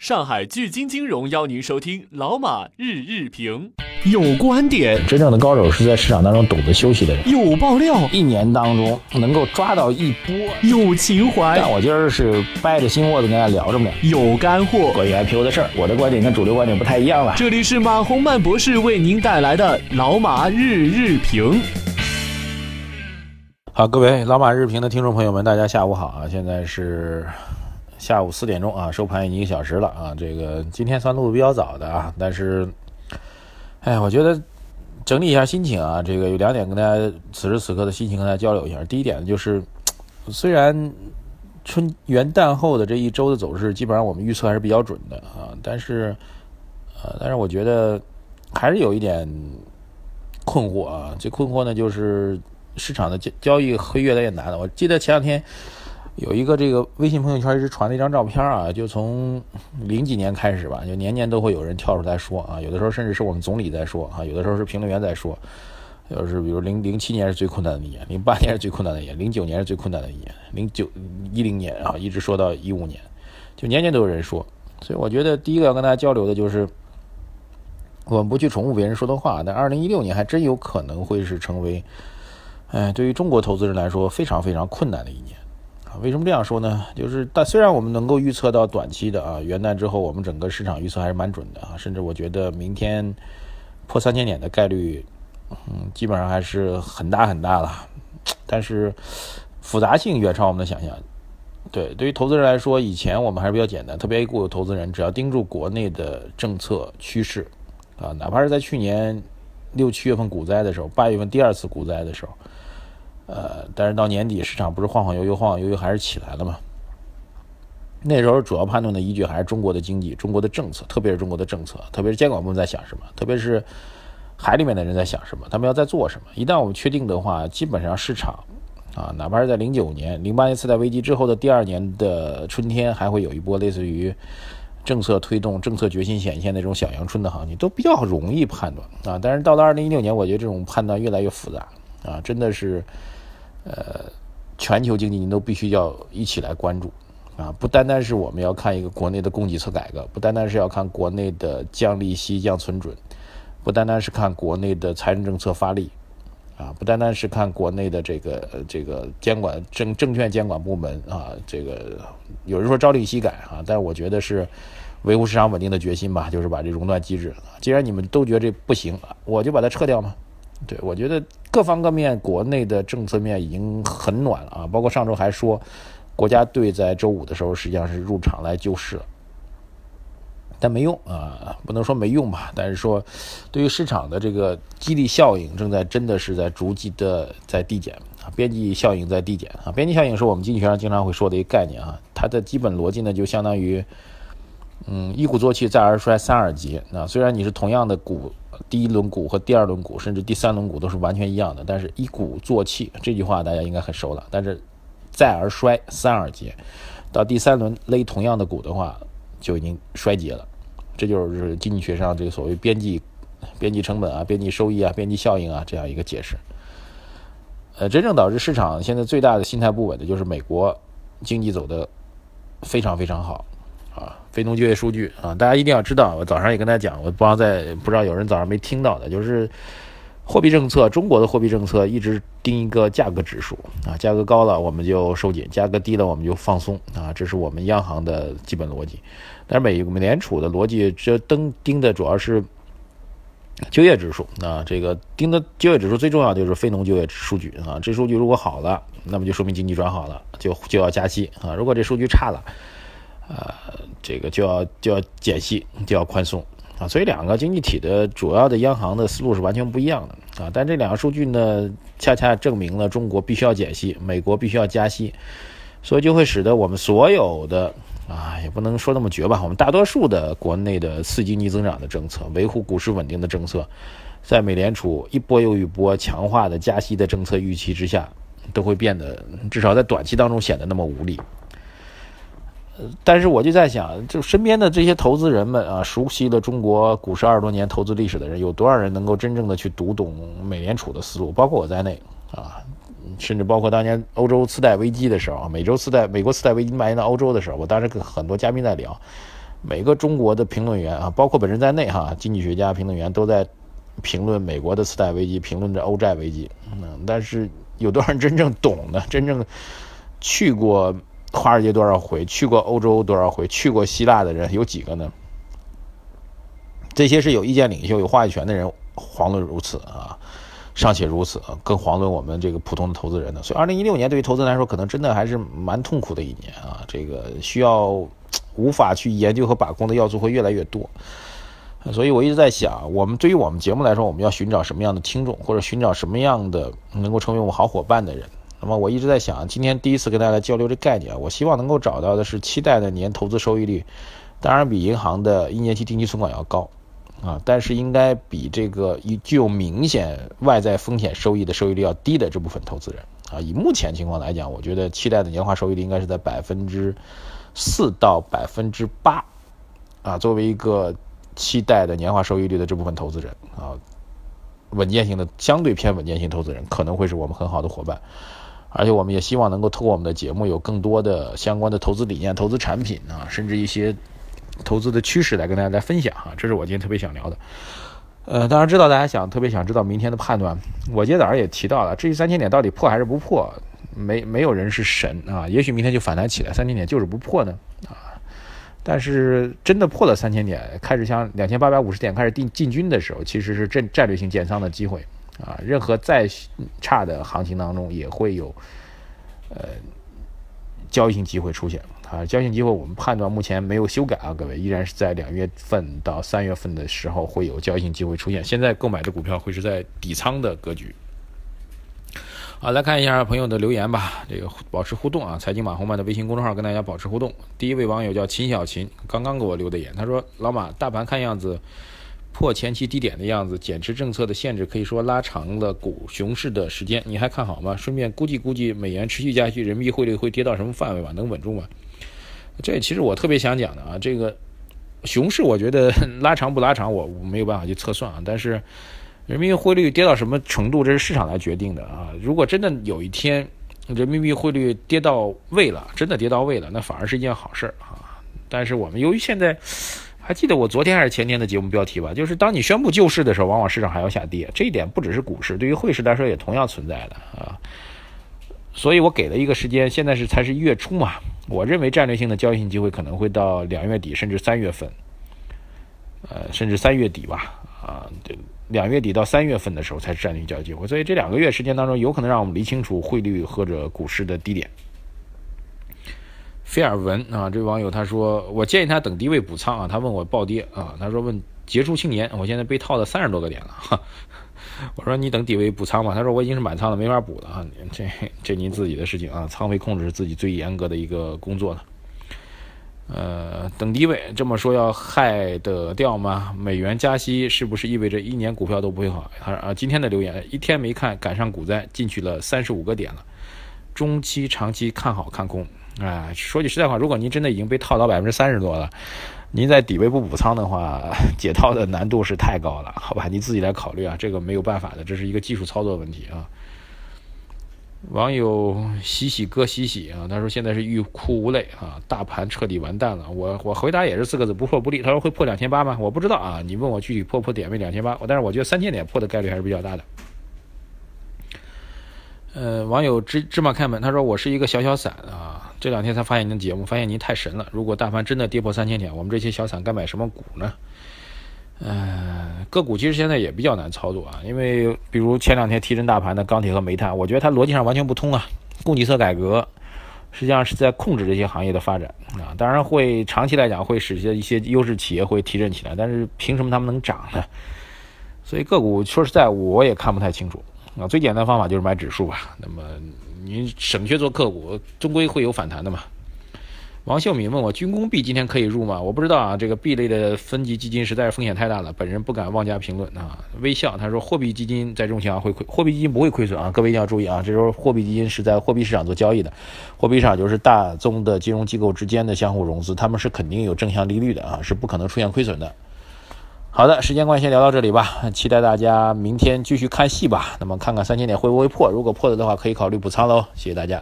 上海聚金金融邀您收听老马日日评，有观点，真正的高手是在市场当中懂得休息的人。有爆料，一年当中能够抓到一波。有情怀，但我今儿是掰着心窝子跟大家聊着呢。有干货，关于 IPO 的事儿，我的观点跟主流观点不太一样了。这里是马洪曼博士为您带来的老马日日评。好，各位老马日评的听众朋友们，大家下午好啊！现在是。下午四点钟啊，收盘已经一个小时了啊。这个今天算录的比较早的啊，但是，哎，我觉得整理一下心情啊，这个有两点跟大家此时此刻的心情跟大家交流一下。第一点就是，虽然春元旦后的这一周的走势基本上我们预测还是比较准的啊，但是，呃，但是我觉得还是有一点困惑啊。这困惑呢，就是市场的交交易会越来越难了。我记得前两天。有一个这个微信朋友圈一直传的一张照片啊，就从零几年开始吧，就年年都会有人跳出来说啊，有的时候甚至是我们总理在说啊，有的时候是评论员在说，就是比如零零七年是最困难的一年，零八年是最困难的一年，零九年是最困难的一年，零九一零年啊，一直说到一五年，就年年都有人说，所以我觉得第一个要跟大家交流的就是，我们不去重复别人说的话，但二零一六年还真有可能会是成为，哎，对于中国投资人来说非常非常困难的一年。为什么这样说呢？就是但虽然我们能够预测到短期的啊元旦之后，我们整个市场预测还是蛮准的啊，甚至我觉得明天破三千点的概率，嗯，基本上还是很大很大了。但是复杂性远超我们的想象。对，对于投资人来说，以前我们还是比较简单，特别 A 股的投资人只要盯住国内的政策趋势啊，哪怕是在去年六七月份股灾的时候，八月份第二次股灾的时候。呃，但是到年底市场不是晃晃悠悠，晃晃悠悠还是起来了嘛？那时候主要判断的依据还是中国的经济、中国的政策，特别是中国的政策，特别是监管部门在想什么，特别是海里面的人在想什么，他们要在做什么。一旦我们确定的话，基本上市场啊，哪怕是在零九年、零八年次贷危机之后的第二年的春天，还会有一波类似于政策推动、政策决心显现那种小阳春的行情，都比较容易判断啊。但是到了二零一六年，我觉得这种判断越来越复杂啊，真的是。呃，全球经济您都必须要一起来关注啊！不单单是我们要看一个国内的供给侧改革，不单单是要看国内的降利息、降存准，不单单是看国内的财政政策发力啊，不单单是看国内的这个这个监管证证券监管部门啊，这个有人说朝令夕改啊，但是我觉得是维护市场稳定的决心吧，就是把这熔断机制，既然你们都觉得这不行，我就把它撤掉嘛。对，我觉得各方各面国内的政策面已经很暖了啊，包括上周还说，国家队在周五的时候实际上是入场来救市了，但没用啊，不能说没用吧，但是说对于市场的这个激励效应正在真的是在逐级的在递减啊，边际效应在递减啊，边际效应是我们经济学上经常会说的一个概念啊，它的基本逻辑呢就相当于，嗯，一鼓作气再而衰三而竭啊，虽然你是同样的股。第一轮股和第二轮股，甚至第三轮股都是完全一样的，但是一鼓作气这句话大家应该很熟了。但是再而衰，三而竭，到第三轮勒同样的股的话，就已经衰竭了。这就是经济学上这个所谓边际边际成本啊、边际收益啊、边际效应啊这样一个解释。呃，真正导致市场现在最大的心态不稳的就是美国经济走的非常非常好。非农就业数据啊，大家一定要知道。我早上也跟大家讲，我不知道在不知道有人早上没听到的，就是货币政策，中国的货币政策一直盯一个价格指数啊，价格高了我们就收紧，价格低了我们就放松啊，这是我们央行的基本逻辑。但是美美联储的逻辑，这登盯的主要是就业指数啊，这个盯的就业指数最重要就是非农就业数据啊，这数据如果好了，那么就说明经济转好了，就就要加息啊，如果这数据差了。呃，这个就要就要减息，就要宽松啊，所以两个经济体的主要的央行的思路是完全不一样的啊。但这两个数据呢，恰恰证明了中国必须要减息，美国必须要加息，所以就会使得我们所有的啊，也不能说那么绝吧，我们大多数的国内的刺激经济增长的政策、维护股市稳定的政策，在美联储一波又一波强化的加息的政策预期之下，都会变得至少在短期当中显得那么无力。但是我就在想，就身边的这些投资人们啊，熟悉了中国股市二十多年投资历史的人，有多少人能够真正的去读懂美联储的思路？包括我在内啊，甚至包括当年欧洲次贷危机的时候，美洲次贷、美国次贷危机蔓延到欧洲的时候，我当时跟很多嘉宾在聊，每个中国的评论员啊，包括本人在内哈，经济学家、评论员都在评论美国的次贷危机，评论着欧债危机。嗯，但是有多少人真正懂的？真正去过华尔街多少回？去过欧洲多少回？去过希腊的人有几个呢？这些是有意见领袖、有话语权的人，遑论如此啊，尚且如此，更遑论我们这个普通的投资人呢。所以，二零一六年对于投资人来说，可能真的还是蛮痛苦的一年啊。这个需要无法去研究和把控的要素会越来越多。所以我一直在想，我们对于我们节目来说，我们要寻找什么样的听众，或者寻找什么样的能够成为我们好伙伴的人。那么，我一直在想，今天第一次跟大家交流这概念，我希望能够找到的是期待的年投资收益率，当然比银行的一年期定期存款要高。啊，但是应该比这个具有明显外在风险收益的收益率要低的这部分投资人啊，以目前情况来讲，我觉得期待的年化收益率应该是在百分之四到百分之八啊。作为一个期待的年化收益率的这部分投资人啊，稳健型的相对偏稳健型投资人可能会是我们很好的伙伴，而且我们也希望能够通过我们的节目有更多的相关的投资理念、投资产品啊，甚至一些。投资的趋势来跟大家来分享哈，这是我今天特别想聊的。呃，当然知道大家想特别想知道明天的判断，我今天早上也提到了，至于三千点到底破还是不破，没没有人是神啊，也许明天就反弹起来，三千点就是不破呢啊。但是真的破了三千点，开始向两千八百五十点开始进进军的时候，其实是战战略性建仓的机会啊。任何再差的行情当中，也会有呃交易性机会出现。啊，交易性机会我们判断目前没有修改啊，各位依然是在两月份到三月份的时候会有交易性机会出现。现在购买的股票会是在底仓的格局。好，来看一下朋友的留言吧，这个保持互动啊，财经马红漫的微信公众号跟大家保持互动。第一位网友叫秦小琴，刚刚给我留的言，他说：“老马，大盘看样子。”破前期低点的样子，减持政策的限制可以说拉长了股熊市的时间，你还看好吗？顺便估计估计美元持续加息，人民币汇率会跌到什么范围吧？能稳住吗？这其实我特别想讲的啊，这个熊市我觉得拉长不拉长，我我没有办法去测算啊。但是人民币汇率跌到什么程度，这是市场来决定的啊。如果真的有一天人民币汇率跌到位了，真的跌到位了，那反而是一件好事儿啊。但是我们由于现在。还记得我昨天还是前天的节目标题吧？就是当你宣布救市的时候，往往市场还要下跌。这一点不只是股市，对于汇市来说也同样存在的啊。所以我给了一个时间，现在是才是一月初嘛。我认为战略性的交易性机会可能会到两月底，甚至三月份，呃，甚至三月底吧。啊，对两月底到三月份的时候才是战略交易机会。所以这两个月时间当中，有可能让我们理清楚汇率或者股市的低点。菲尔文啊，这位网友他说，我建议他等低位补仓啊。他问我暴跌啊，他说问结束青年，我现在被套了三十多个点了。哈，我说你等低位补仓吧。他说我已经是满仓了，没法补了啊。这这您自己的事情啊，仓位控制是自己最严格的一个工作了。呃，等低位这么说要害得掉吗？美元加息是不是意味着一年股票都不会好？他说啊，今天的留言一天没看，赶上股灾进去了三十五个点了。中期、长期看好看空。啊，说句实在话，如果您真的已经被套到百分之三十多了，您在底位不补仓的话，解套的难度是太高了，好吧？你自己来考虑啊，这个没有办法的，这是一个技术操作问题啊。网友喜喜哥喜喜啊，他说现在是欲哭无泪啊，大盘彻底完蛋了。我我回答也是四个字，不破不立。他说会破两千八吗？我不知道啊，你问我具体破不破点位两千八，但是我觉得三千点破的概率还是比较大的。呃，网友芝芝麻开门，他说我是一个小小散啊，这两天才发现您的节目，发现您太神了。如果大盘真的跌破三千点，我们这些小散该买什么股呢？呃，个股其实现在也比较难操作啊，因为比如前两天提振大盘的钢铁和煤炭，我觉得它逻辑上完全不通啊。供给侧改革实际上是在控制这些行业的发展啊，当然会长期来讲会使一些优势企业会提振起来，但是凭什么他们能涨呢？所以个股说实在，我也看不太清楚。啊，最简单方法就是买指数吧。那么你省去做个股，终归会有反弹的嘛。王秀敏问我，军工 B 今天可以入吗？我不知道啊，这个 B 类的分级基金实在是风险太大了，本人不敢妄加评论啊。微笑他说，货币基金在这种情况会亏，货币基金不会亏损啊。各位一定要注意啊，这时候货币基金是在货币市场做交易的，货币市场就是大宗的金融机构之间的相互融资，他们是肯定有正向利率的啊，是不可能出现亏损的。好的，时间关系，先聊到这里吧。期待大家明天继续看戏吧。那么看看三千点会不会破，如果破了的话，可以考虑补仓喽。谢谢大家。